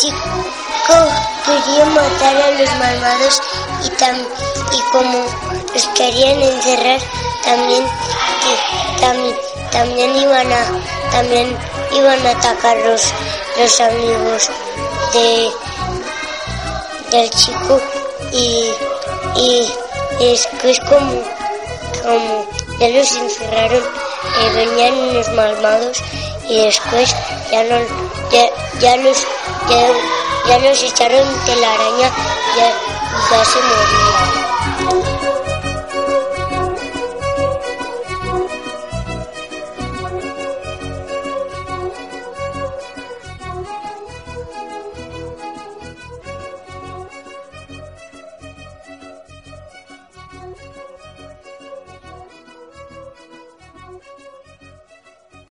Chico quería matar a los malvados y, tam, y como los querían encerrar, también, también iban a también iban a atacar los, los amigos de del chico. Y, y después como, como ya los encerraron eh, venían unos malvados y después ya no ya, ya los ya, ya los echaron telaraña ya, ya se morían